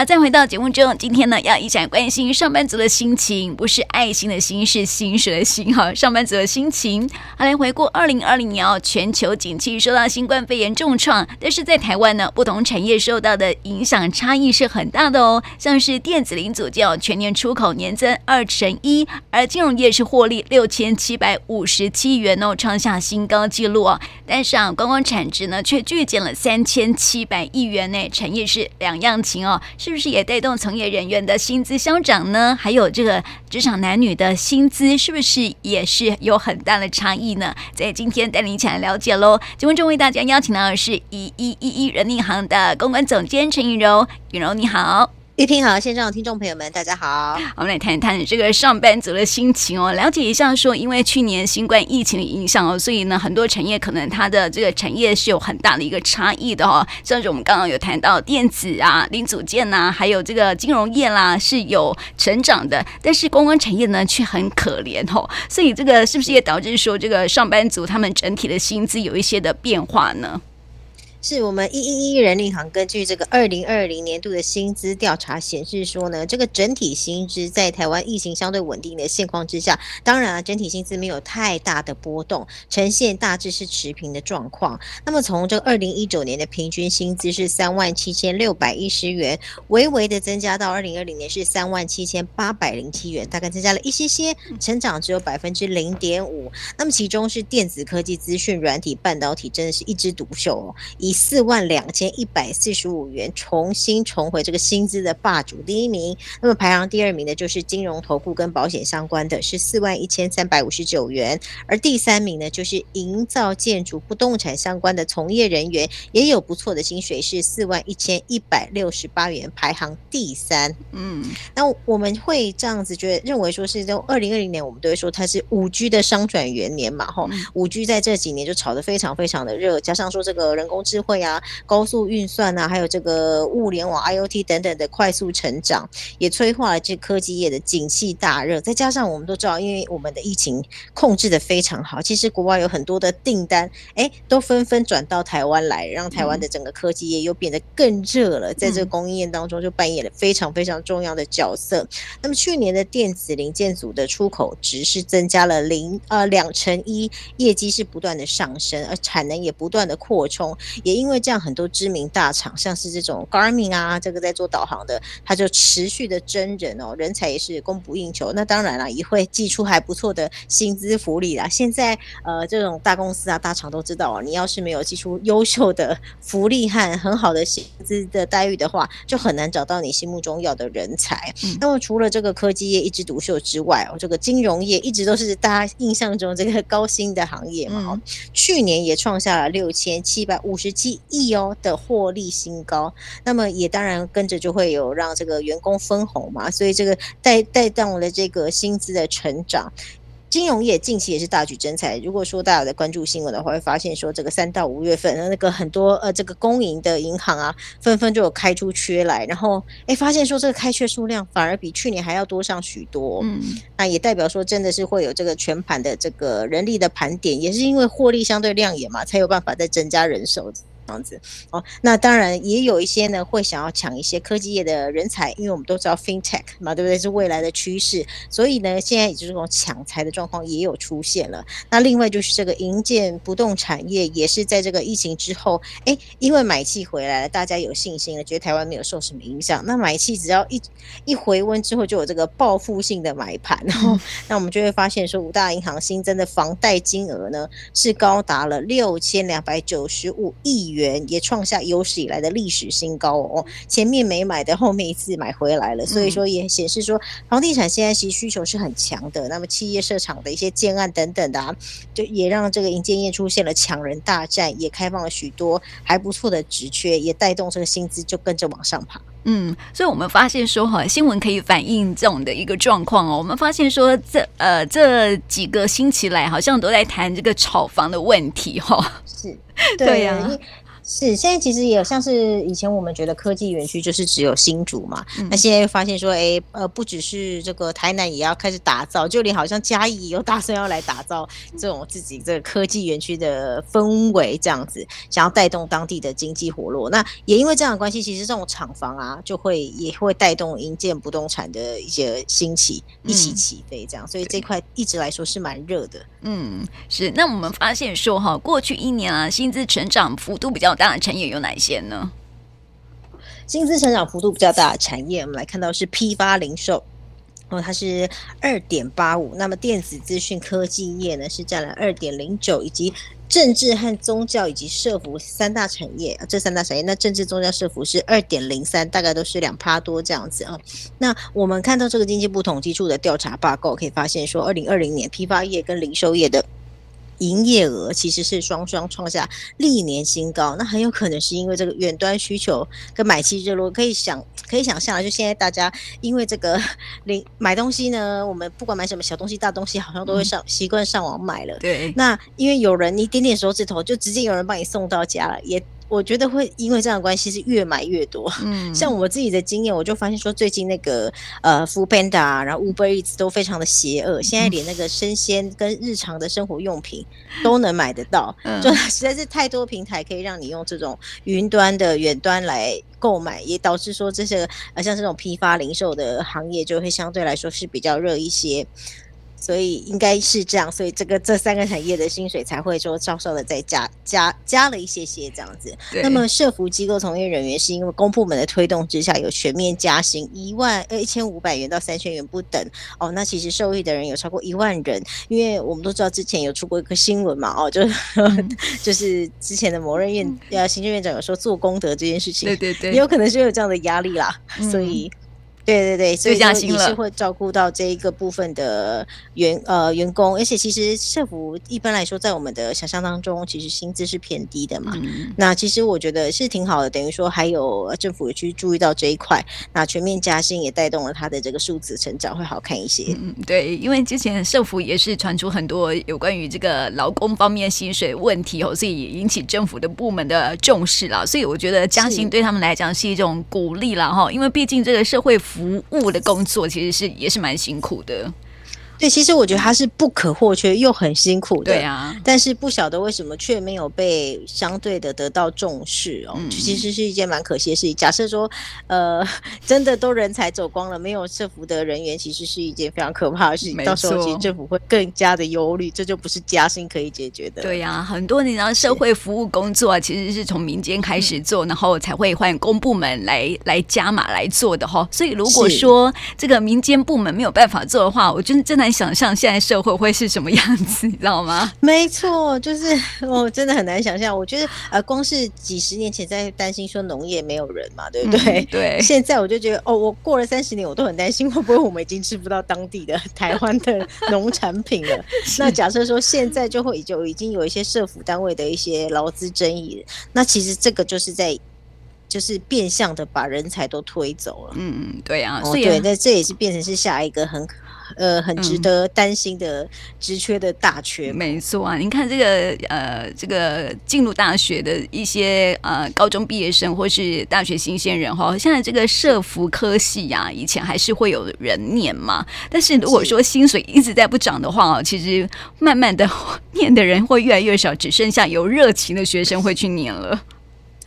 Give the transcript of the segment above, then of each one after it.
好，再回到节目中，今天呢要一起来关心上班族的心情，不是爱心的心，是薪水的心哈。上班族的心情，好，来回顾二零二零年哦，全球景气受到新冠肺炎重创，但是在台湾呢，不同产业受到的影响差异是很大的哦。像是电子零组件哦，全年出口年增二成一，而金融业是获利六千七百五十七元哦，创下新高纪录哦。但是啊，观光产值呢却巨减了三千七百亿元呢，产业是两样情哦。是是不是也带动从业人员的薪资消长呢？还有这个职场男女的薪资是不是也是有很大的差异呢？在今天带你一起来了解喽。节目中为大家邀请到的是一一一一人力行的公关总监陈雨柔，雨柔你好。玉萍好，线上的听众朋友们，大家好。我们来谈一谈这个上班族的心情哦，了解一下说，因为去年新冠疫情的影响哦，所以呢，很多产业可能它的这个产业是有很大的一个差异的哦。像是我们刚刚有谈到电子啊、零组件呐、啊，还有这个金融业啦，是有成长的，但是观光产业呢却很可怜哦。所以这个是不是也导致说，这个上班族他们整体的薪资有一些的变化呢？是我们一一一人力行根据这个二零二零年度的薪资调查显示说呢，这个整体薪资在台湾疫情相对稳定的现况之下，当然啊，整体薪资没有太大的波动，呈现大致是持平的状况。那么从这个二零一九年的平均薪资是三万七千六百一十元，微微的增加到二零二零年是三万七千八百零七元，大概增加了一些些，成长只有百分之零点五。那么其中是电子科技、资讯软体、半导体，真的是一枝独秀哦。以四万两千一百四十五元重新重回这个薪资的霸主第一名，那么排行第二名的就是金融投顾跟保险相关的，是四万一千三百五十九元，而第三名呢就是营造建筑不动产相关的从业人员，也有不错的薪水，是四万一千一百六十八元，排行第三。嗯，那我们会这样子觉得认为说是在二零二零年，我们都会说它是五 G 的商转元年嘛，吼，五 G 在这几年就炒得非常非常的热，加上说这个人工智慧啊。高速运算啊，还有这个物联网、IoT 等等的快速成长，也催化了这科技业的景气大热。再加上我们都知道，因为我们的疫情控制的非常好，其实国外有很多的订单，哎，都纷纷转到台湾来，让台湾的整个科技业又变得更热了。在这个供应链当中，就扮演了非常非常重要的角色。那么去年的电子零件组的出口值是增加了零呃两成一，业绩是不断的上升，而产能也不断的扩充，也因为这样。很多知名大厂，像是这种 Garmin 啊，这个在做导航的，它就持续的真人哦，人才也是供不应求。那当然了，也会寄出还不错的薪资福利啦。现在呃，这种大公司啊、大厂都知道啊，你要是没有寄出优秀的福利和很好的薪资的待遇的话，就很难找到你心目中要的人才。嗯、那么除了这个科技业一枝独秀之外哦，这个金融业一直都是大家印象中这个高薪的行业嘛。嗯、去年也创下了六千七百五十七亿。哦的获利新高，那么也当然跟着就会有让这个员工分红嘛，所以这个带带动了这个薪资的成长。金融业近期也是大举增财。如果说大家有在关注新闻的话，会发现说这个三到五月份，那个很多呃这个公营的银行啊，纷纷就有开出缺来，然后哎发现说这个开缺数量反而比去年还要多上许多。嗯，那也代表说真的是会有这个全盘的这个人力的盘点，也是因为获利相对亮眼嘛，才有办法再增加人手。这样子哦，那当然也有一些呢，会想要抢一些科技业的人才，因为我们都知道 FinTech 嘛，对不对？是未来的趋势，所以呢，现在也就是这种抢财的状况也有出现了。那另外就是这个营建不动产业，也是在这个疫情之后，哎，因为买气回来了，大家有信心了，觉得台湾没有受什么影响。那买气只要一一回温之后，就有这个报复性的买盘，然后 那我们就会发现说，五大银行新增的房贷金额呢，是高达了六千两百九十五亿元。元也创下有史以来的历史新高哦，前面没买的，后面一次买回来了，所以说也显示说房地产现在其实需求是很强的。那么企业设厂的一些建案等等的啊，就也让这个银建业出现了抢人大战，也开放了许多还不错的职缺，也带动这个薪资就跟着往上爬。嗯，所以我们发现说哈，新闻可以反映这种的一个状况哦。我们发现说这呃这几个星期来，好像都在谈这个炒房的问题哈。是，对呀。是，现在其实也有像是以前我们觉得科技园区就是只有新竹嘛，嗯、那现在发现说，哎，呃，不只是这个台南也要开始打造，就连好像嘉义有打算要来打造这种自己这个科技园区的氛围，这样子想要带动当地的经济活络。那也因为这样的关系，其实这种厂房啊，就会也会带动营建不动产的一些兴起，一起起飞这样，嗯、所以这块一直来说是蛮热的。嗯，是。那我们发现说哈，过去一年啊，薪资成长幅度比较大的产业有哪些呢？薪资成长幅度比较大的产业，我们来看到是批发零售，哦，它是二点八五。那么电子资讯科技业呢，是占了二点零九，以及政治和宗教以及社福三大产业，这三大产业，那政治、宗教、社福是二点零三，大概都是两趴多这样子啊。那我们看到这个经济部统计处的调查报告，可以发现说，二零二零年批发业跟零售业的。营业额其实是双双创下历年新高，那很有可能是因为这个远端需求跟买气热络，可以想可以想象，就现在大家因为这个 零买东西呢，我们不管买什么小东西、大东西，好像都会上习惯上网买了。对，那因为有人你点点手指头，就直接有人帮你送到家了，也。我觉得会因为这样的关系是越买越多。嗯，像我自己的经验，我就发现说，最近那个呃，Foodpanda，然后 Uber Eats 都非常的邪恶。现在连那个生鲜跟日常的生活用品都能买得到，嗯、就实在是太多平台可以让你用这种云端的远端来购买，也导致说这些呃像这种批发零售的行业就会相对来说是比较热一些。所以应该是这样，所以这个这三个产业的薪水才会说稍稍的再加加加了一些些这样子。那么社福机构从业人员是因为公部门的推动之下有全面加薪一万呃一千五百元到三千元不等哦。那其实受益的人有超过一万人，因为我们都知道之前有出过一个新闻嘛哦，就、嗯、就是之前的某任院呃行政院长有说做功德这件事情，对对对，也有可能是有这样的压力啦，嗯、所以。对对对，所以加薪了，也是会照顾到这一个部分的员呃员工，而且其实社服一般来说在我们的想象当中，其实薪资是偏低的嘛。嗯、那其实我觉得是挺好的，等于说还有政府也去注意到这一块，那全面加薪也带动了他的这个数字成长会好看一些。嗯，对，因为之前社服也是传出很多有关于这个劳工方面薪水问题哦，所以也引起政府的部门的重视了。所以我觉得加薪对他们来讲是一种鼓励了哈，因为毕竟这个社会。服务的工作其实是也是蛮辛苦的。对，其实我觉得他是不可或缺又很辛苦的，对啊。但是不晓得为什么却没有被相对的得到重视哦，嗯、其实是一件蛮可惜的事情。假设说，呃，真的都人才走光了，没有社福的人员，其实是一件非常可怕的事情。到时候其实政府会更加的忧虑，这就不是加薪可以解决的。对呀、啊，很多你知道社会服务工作啊，其实是从民间开始做，是然后才会换公部门来来加码来做的哈。所以如果说这个民间部门没有办法做的话，我就是真的。想象现在社会会是什么样子，你知道吗？没错，就是我真的很难想象。我觉得呃，光是几十年前在担心说农业没有人嘛，对不对？嗯、对。现在我就觉得哦，我过了三十年，我都很担心会不会我们已经吃不到当地的台湾的农产品了。那假设说现在就会就已经有一些社府单位的一些劳资争议，那其实这个就是在就是变相的把人才都推走了。嗯嗯，对啊，所以、那这也是变成是下一个很。呃，很值得担心的职缺的大缺。嗯，没错啊！您看这个呃，这个进入大学的一些呃高中毕业生或是大学新鲜人哈，现在这个社福科系呀，啊，以前还是会有人念嘛。但是如果说薪水一直在不涨的话，其实慢慢的 念的人会越来越少，只剩下有热情的学生会去念了。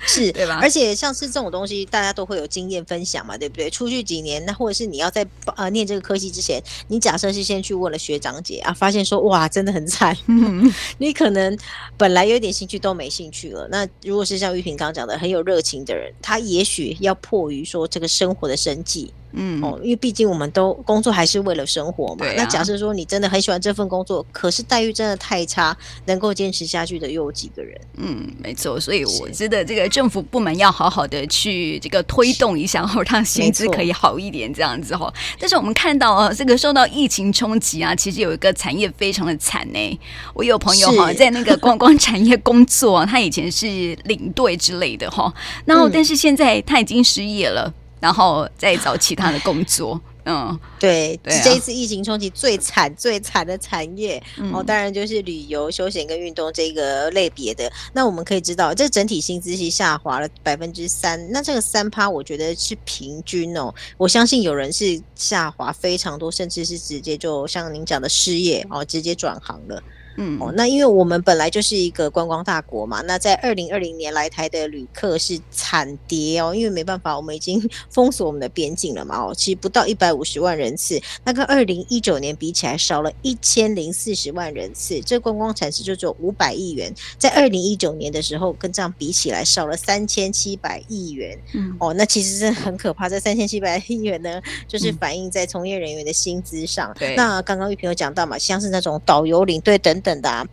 是，对吧？而且像是这种东西，大家都会有经验分享嘛，对不对？出去几年，那或者是你要在呃念这个科系之前，你假设是先去问了学长姐啊，发现说哇，真的很惨 你可能本来有点兴趣都没兴趣了。那如果是像玉萍刚刚讲的很有热情的人，他也许要迫于说这个生活的生计。嗯哦，因为毕竟我们都工作还是为了生活嘛。啊、那假设说你真的很喜欢这份工作，可是待遇真的太差，能够坚持下去的又有几个人？嗯，没错。所以我觉得这个政府部门要好好的去这个推动一下，然后让薪资可以好一点这样子哈。但是我们看到啊，这个受到疫情冲击啊，其实有一个产业非常的惨呢。我有朋友哈在那个观光产业工作，他以前是领队之类的哈，然后但是现在他已经失业了。然后再找其他的工作，嗯，对，对啊、这一次疫情冲击最惨、最惨的产业、嗯、哦，当然就是旅游、休闲跟运动这个类别的。那我们可以知道，这整体薪资是下滑了百分之三。那这个三趴，我觉得是平均哦。我相信有人是下滑非常多，甚至是直接就像您讲的失业哦，直接转行了。嗯，哦，那因为我们本来就是一个观光大国嘛，那在二零二零年来台的旅客是惨跌哦，因为没办法，我们已经封锁我们的边境了嘛，哦，其实不到一百五十万人次，那跟二零一九年比起来少了一千零四十万人次，这观光产值就只有五百亿元，在二零一九年的时候跟这样比起来少了三千七百亿元，嗯，哦，那其实是很可怕，这三千七百亿元呢，就是反映在从业人员的薪资上，嗯、对，那刚刚玉萍有讲到嘛，像是那种导游领队等。等的、啊，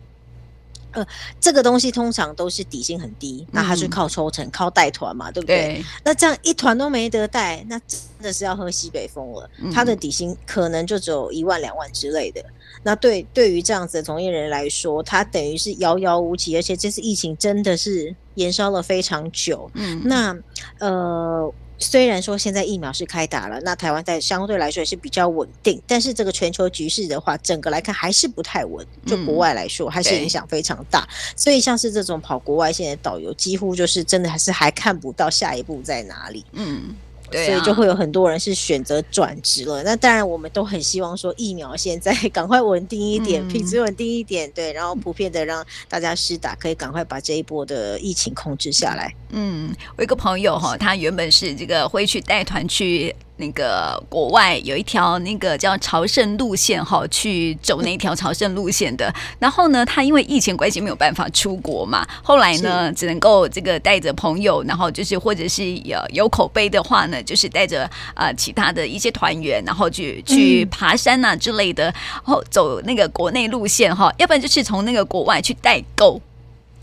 呃，这个东西通常都是底薪很低，那他是靠抽成、嗯、靠带团嘛，对不对？对，那这样一团都没得带，那真的是要喝西北风了。嗯、他的底薪可能就只有一万两万之类的。那对对于这样子的从业人来说，他等于是遥遥无期，而且这次疫情真的是延烧了非常久。嗯，那呃。虽然说现在疫苗是开打了，那台湾在相对来说也是比较稳定，但是这个全球局势的话，整个来看还是不太稳。就国外来说，还是影响非常大。所以像是这种跑国外线的导游，几乎就是真的还是还看不到下一步在哪里。嗯。对啊、所以就会有很多人是选择转职了。那当然，我们都很希望说疫苗现在 赶快稳定一点，嗯、品质稳定一点，对，然后普遍的让大家施打，可以赶快把这一波的疫情控制下来。嗯，我一个朋友哈，他原本是这个会去带团去。那个国外有一条那个叫朝圣路线哈，去走那条朝圣路线的。然后呢，他因为疫情关系没有办法出国嘛，后来呢，只能够这个带着朋友，然后就是或者是有有口碑的话呢，就是带着呃其他的一些团员，然后去去爬山呐、啊、之类的，然后走那个国内路线哈，要不然就是从那个国外去代购。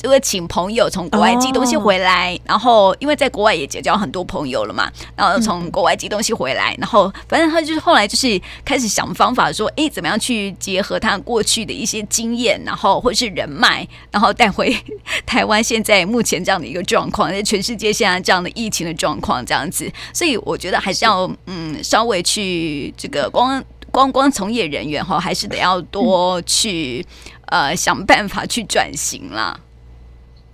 就会请朋友从国外寄东西回来，oh. 然后因为在国外也结交很多朋友了嘛，然后从国外寄东西回来，然后反正他就是后来就是开始想方法说，哎，怎么样去结合他过去的一些经验，然后或是人脉，然后带回 台湾现在目前这样的一个状况，在全世界现在这样的疫情的状况这样子，所以我觉得还是要嗯稍微去这个光光光从业人员哈，还是得要多去呃想办法去转型啦。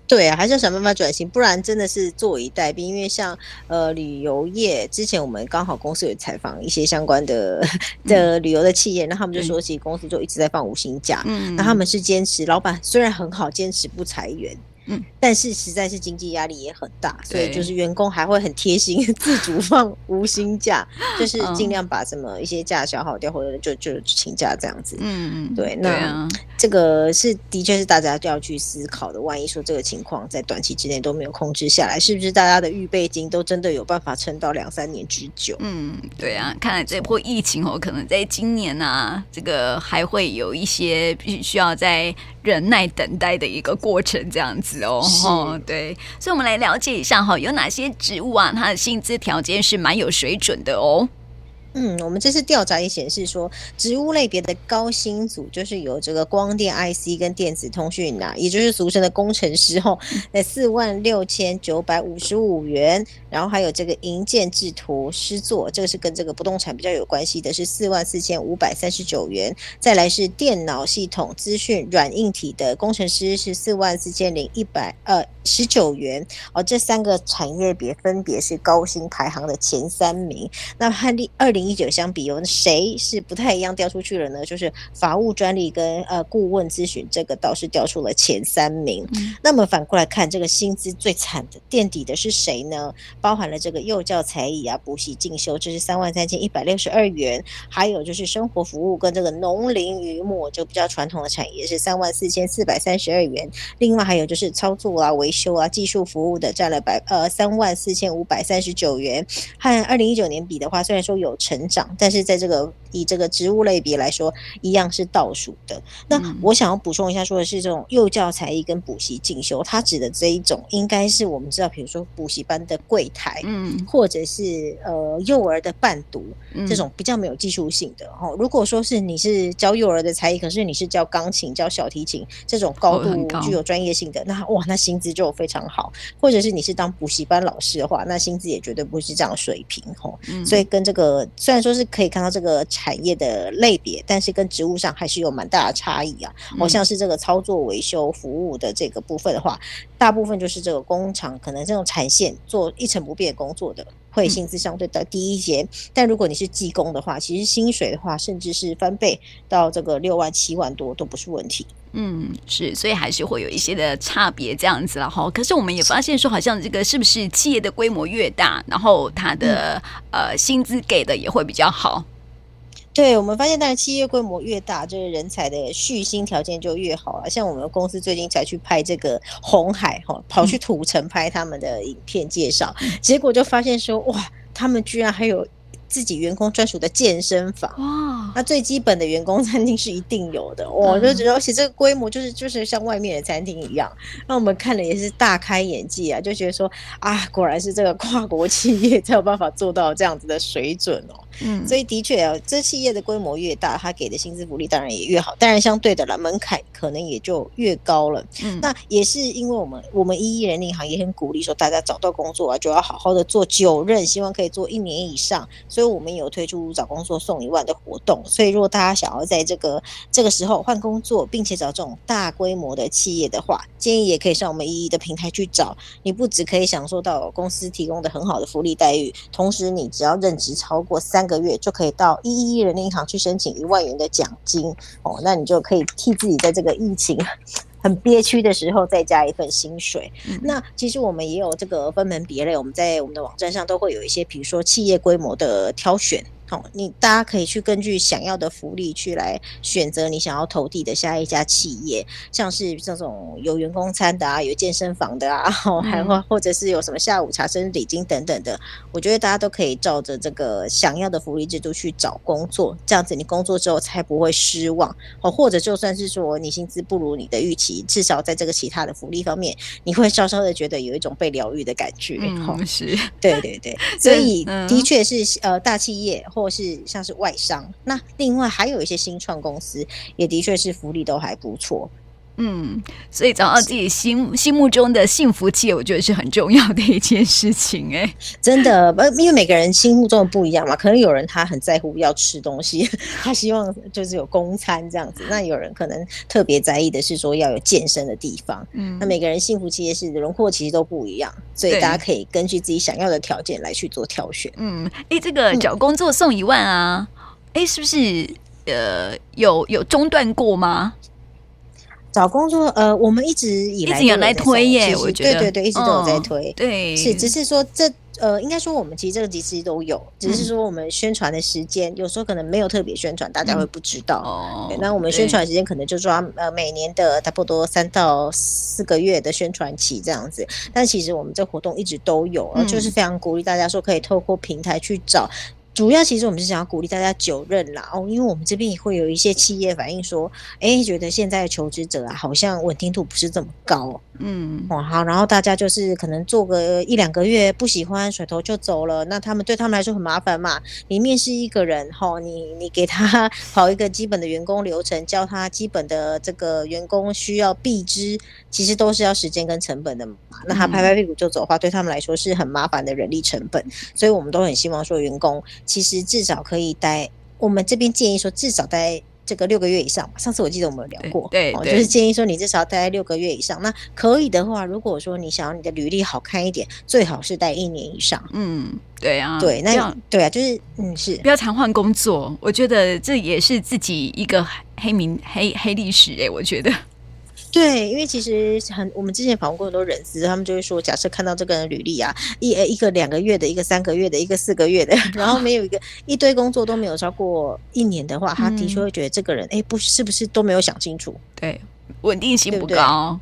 对啊，还是要想办法转型，不然真的是坐以待毙。因为像呃旅游业，之前我们刚好公司有采访一些相关的的旅游的企业，那、嗯、他们就说，其实公司就一直在放无薪假，嗯，那他们是坚持，老板虽然很好，坚持不裁员。嗯，但是实在是经济压力也很大，所以就是员工还会很贴心，自主放无薪假，就是尽量把什么一些假消耗掉，或者就就请假这样子。嗯嗯，对，那这个是的确是大家都要去思考的。万一说这个情况在短期之内都没有控制下来，是不是大家的预备金都真的有办法撑到两三年之久？嗯，对啊，看来这波疫情哦，可能在今年啊，这个还会有一些必须需要在忍耐等待的一个过程，这样子。哦，哦，对，所以我们来了解一下哈，有哪些植物啊，它的薪资条件是蛮有水准的哦。嗯，我们这次调查也显示说，植物类别的高薪组就是有这个光电 IC 跟电子通讯呐，也就是俗称的工程师吼，那四万六千九百五十五元，然后还有这个营建制图师作，这个是跟这个不动产比较有关系的，是四万四千五百三十九元。再来是电脑系统资讯软硬体的工程师是四万四千零一百呃十九元哦，这三个产业别分别是高薪排行的前三名。那和第二零。一九相比，有谁是不太一样掉出去了呢？就是法务专利跟呃顾问咨询，这个倒是掉出了前三名。嗯、那么反过来看，这个薪资最惨的垫底的是谁呢？包含了这个幼教才艺啊、补习进修，这是三万三千一百六十二元；还有就是生活服务跟这个农林渔牧，就比较传统的产业是三万四千四百三十二元。另外还有就是操作啊、维修啊、技术服务的占了百呃三万四千五百三十九元。和二零一九年比的话，虽然说有成。成长，但是在这个以这个职务类别来说，一样是倒数的。那我想要补充一下，说的是这种幼教才艺跟补习进修，它指的这一种，应该是我们知道，比如说补习班的柜台，嗯，或者是呃幼儿的伴读，这种比较没有技术性的哈。如果说是你是教幼儿的才艺，可是你是教钢琴、教小提琴这种高度具有专业性的，那哇，那薪资就非常好。或者是你是当补习班老师的话，那薪资也绝对不是这样水平哈。所以跟这个虽然说是可以看到这个产业的类别，但是跟职务上还是有蛮大的差异啊。好像是这个操作维修服务的这个部分的话，大部分就是这个工厂可能这种产线做一成不变工作的，会薪资相对的低一些。但如果你是技工的话，其实薪水的话，甚至是翻倍到这个六万七万多都不是问题。嗯，是，所以还是会有一些的差别这样子了哈。可是我们也发现说，好像这个是不是企业的规模越大，然后它的、嗯、呃薪资给的也会比较好？对，我们发现，当然企业规模越大，这个人才的续薪条件就越好了。像我们公司最近才去拍这个红海哈，跑去土城拍他们的影片介绍，嗯、结果就发现说，哇，他们居然还有。自己员工专属的健身房哇，那最基本的员工餐厅是一定有的。我就觉得，而且这个规模就是就是像外面的餐厅一样，那我们看了也是大开眼界啊，就觉得说啊，果然是这个跨国企业才有办法做到这样子的水准哦。嗯，所以的确啊，这企业的规模越大，他给的薪资福利当然也越好，当然相对的了，门槛可能也就越高了。嗯，那也是因为我们我们一一人力银行也很鼓励说，大家找到工作啊，就要好好的做九任，希望可以做一年以上。所以我们有推出找工作送一万的活动。所以如果大家想要在这个这个时候换工作，并且找这种大规模的企业的话，建议也可以上我们一一的平台去找。你不只可以享受到公司提供的很好的福利待遇，同时你只要任职超过三。个月就可以到一一一人力银行去申请一万元的奖金哦，那你就可以替自己在这个疫情很憋屈的时候再加一份薪水。嗯、那其实我们也有这个分门别类，我们在我们的网站上都会有一些，比如说企业规模的挑选。好，你大家可以去根据想要的福利去来选择你想要投递的下一家企业，像是这种有员工餐的啊，有健身房的啊，还或或者是有什么下午茶、生日礼金等等的，我觉得大家都可以照着这个想要的福利制度去找工作，这样子你工作之后才不会失望。哦，或者就算是说你薪资不如你的预期，至少在这个其他的福利方面，你会稍稍的觉得有一种被疗愈的感觉。嗯，是，对对对，所以的确是呃大企业。或是像是外商，那另外还有一些新创公司，也的确是福利都还不错。嗯，所以找到自己心心目中的幸福企业，我觉得是很重要的一件事情。哎，真的，因为每个人心目中的不一样嘛，可能有人他很在乎要吃东西，他希望就是有公餐这样子；那有人可能特别在意的是说要有健身的地方。嗯，那每个人幸福企业是轮廓其实都不一样，所以大家可以根据自己想要的条件来去做挑选。嗯，哎，这个找工作送一万啊，哎、嗯，是不是呃有有中断过吗？找工作，呃，我们一直以来一直有来推耶，我觉得。对对对，一直都有在推，哦、对，是只是说这呃，应该说我们其实这个其实都有，只是说我们宣传的时间、嗯、有时候可能没有特别宣传，大家会不知道。哦、嗯，那我们宣传时间可能就抓呃每年的差不多三到四个月的宣传期这样子，但其实我们这活动一直都有，嗯、就是非常鼓励大家说可以透过平台去找。主要其实我们是想要鼓励大家久任啦哦，因为我们这边也会有一些企业反映说，哎，觉得现在的求职者啊，好像稳定度不是这么高，嗯，哦好，然后大家就是可能做个一两个月不喜欢，甩头就走了，那他们对他们来说很麻烦嘛。你面试一个人，哈，你你给他跑一个基本的员工流程，教他基本的这个员工需要必知，其实都是要时间跟成本的嘛。那他拍拍屁股就走的话，对他们来说是很麻烦的人力成本，所以我们都很希望说员工。其实至少可以待，我们这边建议说至少待这个六个月以上。上次我记得我们有聊过，对，对，就是建议说你至少待六个月以上。那可以的话，如果说你想要你的履历好看一点，最好是待一年以上。嗯，对啊，对，那要对啊，就是嗯是不要常换工作，我觉得这也是自己一个黑名黑黑历史哎、欸，我觉得。对，因为其实很，我们之前访问过很多人资，他们就会说，假设看到这个人履历啊，一一个两个月的，一个三个月的，一个四个月的，然后没有一个一堆工作都没有超过一年的话，他的确会觉得这个人，哎、嗯，不是不是都没有想清楚，对，稳定性不高。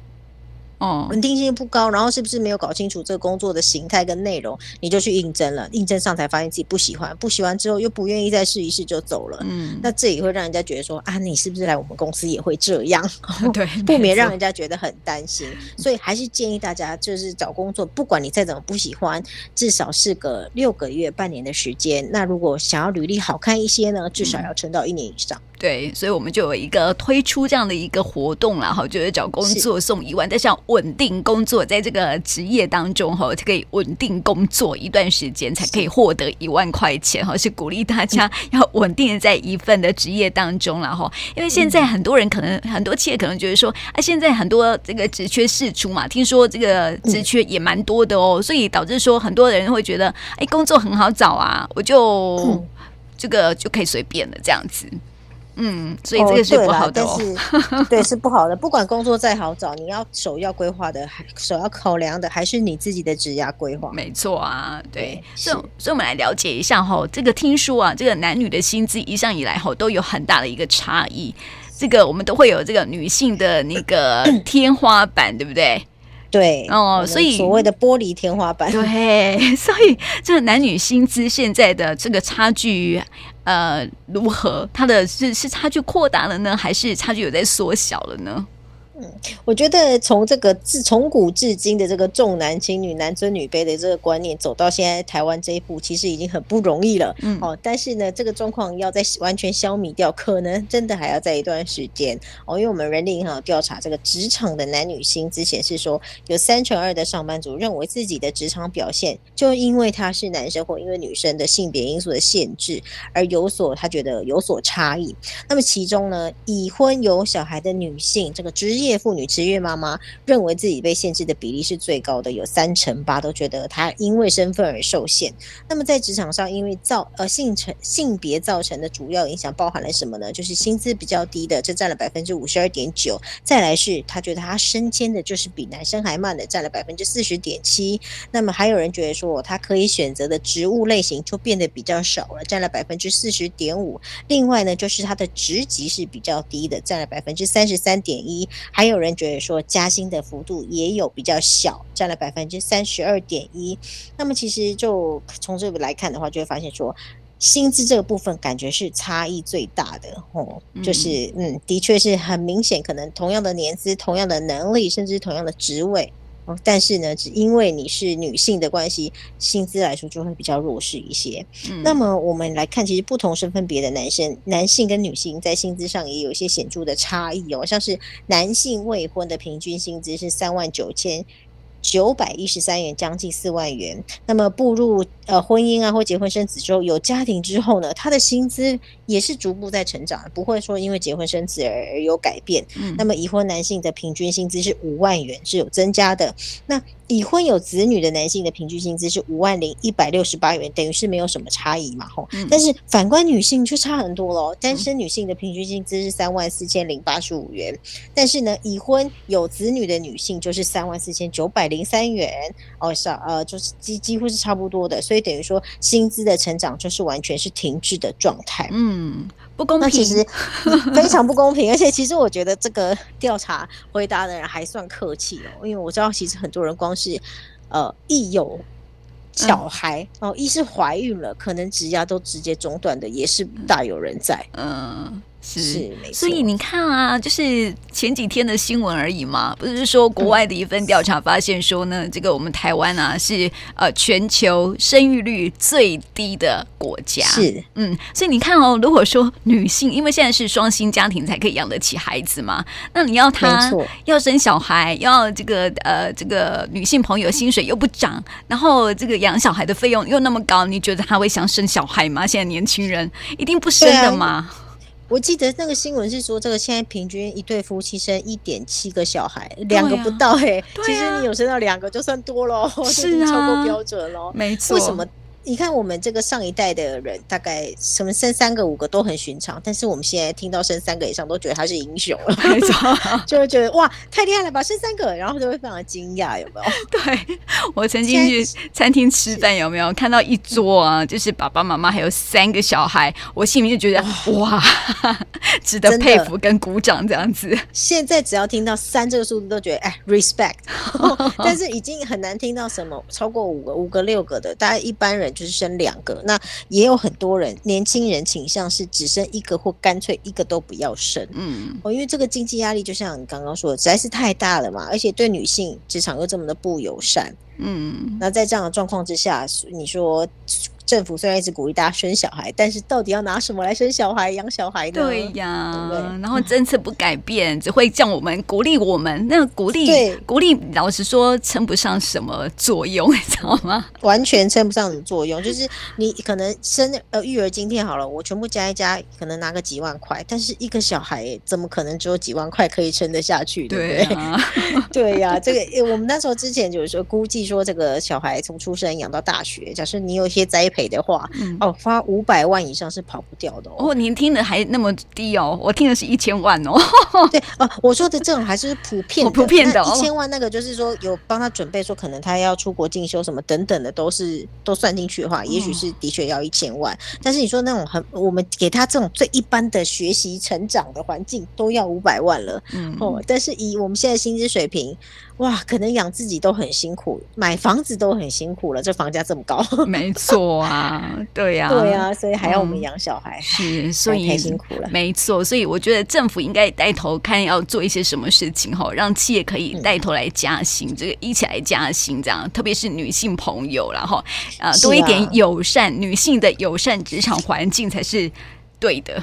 哦，稳定性不高，然后是不是没有搞清楚这个工作的形态跟内容，你就去应征了，应征上才发现自己不喜欢，不喜欢之后又不愿意再试一试就走了。嗯，那这也会让人家觉得说啊，你是不是来我们公司也会这样？对，不免让人家觉得很担心。所以还是建议大家，就是找工作，不管你再怎么不喜欢，至少是个六个月、半年的时间。那如果想要履历好看一些呢，至少要撑到一年以上。对，所以我们就有一个推出这样的一个活动啦，哈，就是找工作送一万，但是要稳定工作，在这个职业当中哈，就可以稳定工作一段时间，才可以获得一万块钱哈，是鼓励大家 要稳定的在一份的职业当中了哈，因为现在很多人可能很多企业可能觉得说，啊，现在很多这个职缺释出嘛，听说这个职缺也蛮多的哦，所以导致说很多人会觉得，哎，工作很好找啊，我就这个就可以随便了这样子。嗯，所以这个是不好的，哦，但是对是不好的。不管工作再好找，你要首要规划的，还首要考量的还是你自己的职业规划。没错啊，对。所以，所以我们来了解一下哈，这个听说啊，这个男女的薪资一向以来哈都有很大的一个差异。这个我们都会有这个女性的那个 天花板，对不对？对哦，所以所谓的玻璃天花板。对，所以这个男女薪资现在的这个差距。呃，如何？它的是是差距扩大了呢，还是差距有在缩小了呢？嗯，我觉得从这个自从古至今的这个重男轻女、男尊女卑的这个观念走到现在台湾这一步，其实已经很不容易了。嗯，哦，但是呢，这个状况要再完全消弭掉，可能真的还要在一段时间哦。因为我们人力银行调查这个职场的男女薪资显示说，有三成二的上班族认为自己的职场表现就因为他是男生或因为女生的性别因素的限制而有所他觉得有所差异。那么其中呢，已婚有小孩的女性这个职业妇女、职业妈妈认为自己被限制的比例是最高的，有三成八都觉得她因为身份而受限。那么在职场上，因为造呃性成性别造成的主要影响包含了什么呢？就是薪资比较低的，这占了百分之五十二点九。再来是他觉得他升迁的就是比男生还慢的，占了百分之四十点七。那么还有人觉得说，他可以选择的职务类型就变得比较少了，占了百分之四十点五。另外呢，就是他的职级是比较低的，占了百分之三十三点一。还有人觉得说加薪的幅度也有比较小，占了百分之三十二点一。那么其实就从这个来看的话，就会发现说薪资这个部分感觉是差异最大的哦，就是嗯，的确是很明显，可能同样的年资、同样的能力，甚至同样的职位。但是呢，只因为你是女性的关系，薪资来说就会比较弱势一些。嗯。那么我们来看，其实不同身份别的男生、男性跟女性在薪资上也有一些显著的差异哦。像是男性未婚的平均薪资是三万九千九百一十三元，将近四万元。那么步入呃婚姻啊或结婚生子之后，有家庭之后呢，他的薪资也是逐步在成长，不会说因为结婚生子而有改变。嗯。那么已婚男性的平均薪资是五万元，是有增加的。那已婚有子女的男性的平均薪资是五万零一百六十八元，等于是没有什么差异嘛，吼、嗯。但是反观女性就差很多喽，单身女性的平均薪资是三万四千零八十五元，但是呢，已婚有子女的女性就是三万四千九百零三元，哦，少呃，就是几几乎是差不多的，所以等于说薪资的成长就是完全是停滞的状态，嗯。不公平，其 实非常不公平。而且，其实我觉得这个调查回答的人还算客气哦，因为我知道其实很多人光是呃一有小孩、嗯、哦，一是怀孕了，可能职涯都直接中断的，也是大有人在。嗯。是，是所以你看啊，就是前几天的新闻而已嘛，不是说国外的一份调查发现说呢，嗯、这个我们台湾啊是呃全球生育率最低的国家。是，嗯，所以你看哦，如果说女性，因为现在是双薪家庭才可以养得起孩子嘛，那你要她要生小孩，要这个呃这个女性朋友薪水又不涨，然后这个养小孩的费用又那么高，你觉得她会想生小孩吗？现在年轻人一定不生的嘛。我记得那个新闻是说，这个现在平均一对夫妻生一点七个小孩，两个不到哎、欸。其实你有生到两个就算多喽，是 啊，超过标准喽。没错。为什么你看我们这个上一代的人，大概什么生三个五个都很寻常，但是我们现在听到生三个以上，都觉得他是英雄了，没错，就会觉得哇，太厉害了吧，生三个，然后就会非常的惊讶，有没有？对，我曾经去餐厅吃饭，有没有看到一桌啊，就是爸爸妈妈还有三个小孩，我心里就觉得哇，值得佩服跟鼓掌这样子。现在只要听到三这个数字，都觉得哎，respect，但是已经很难听到什么超过五个、五个、六个的，大家一般人。就是生两个，那也有很多人年轻人倾向是只生一个或干脆一个都不要生。嗯，哦，因为这个经济压力就像你刚刚说的，实在是太大了嘛，而且对女性职场又这么的不友善。嗯，那在这样的状况之下，你说。政府虽然一直鼓励大家生小孩，但是到底要拿什么来生小孩、养小孩呢？对呀，对对，然后政策不改变，只会叫我们鼓励我们。那鼓励，对鼓励，老实说，称不上什么作用，你知道吗？完全称不上什么作用。就是你可能生呃育儿津贴好了，我全部加一加，可能拿个几万块，但是一个小孩怎么可能只有几万块可以撑得下去？对不对？对 呀、啊，这个我们那时候之前就是说估计说，这个小孩从出生养到大学，假设你有一些栽培。的话，嗯、哦，花五百万以上是跑不掉的哦。哦，您听的还那么低哦，我听的是一千万哦。对哦、呃，我说的这种还是普遍的，普遍的、哦。一千万那个就是说有帮他准备，说可能他要出国进修什么等等的，都是都算进去的话，也许是的确要一千万。嗯、但是你说那种很，我们给他这种最一般的学习成长的环境，都要五百万了。嗯哦，但是以我们现在薪资水平。哇，可能养自己都很辛苦，买房子都很辛苦了。这房价这么高，没错啊，对呀、啊，对呀、啊，所以还要我们养小孩，嗯、是，所以太辛苦了。没错，所以我觉得政府应该带头看要做一些什么事情哈，让企业可以带头来加薪，嗯、这个一起来加薪，这样，特别是女性朋友，然后啊，多一点友善，啊、女性的友善职场环境才是对的。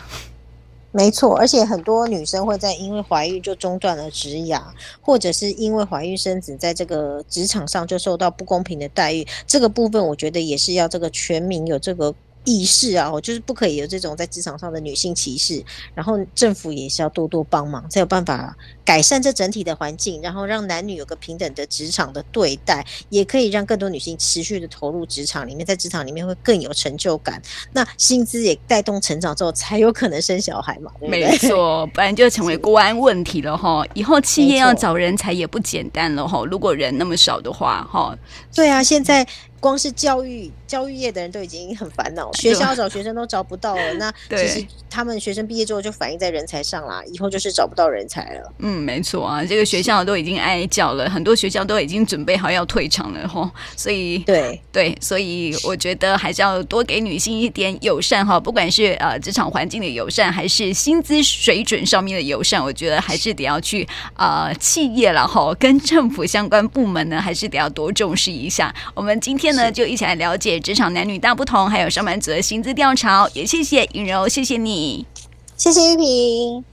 没错，而且很多女生会在因为怀孕就中断了职涯，或者是因为怀孕生子，在这个职场上就受到不公平的待遇。这个部分我觉得也是要这个全民有这个。意识啊，我就是不可以有这种在职场上的女性歧视，然后政府也是要多多帮忙，才有办法改善这整体的环境，然后让男女有个平等的职场的对待，也可以让更多女性持续的投入职场里面，在职场里面会更有成就感。那薪资也带动成长之后，才有可能生小孩嘛，对不对？没错，不然就成为国安问题了哈。以后企业要找人才也不简单了哈。如果人那么少的话哈，对啊，现在。光是教育教育业的人都已经很烦恼，学校找学生都找不到了。那其实他们学生毕业之后就反映在人才上啦，以后就是找不到人才了。嗯，没错啊，这个学校都已经哀叫了，很多学校都已经准备好要退场了吼。所以对对，所以我觉得还是要多给女性一点友善哈，不管是呃职场环境的友善，还是薪资水准上面的友善，我觉得还是得要去呃企业了哈，跟政府相关部门呢，还是得要多重视一下。我们今天。呢，就一起来了解职场男女大不同，还有上班族的薪资调查。也谢谢尹柔，谢谢你，谢谢玉萍。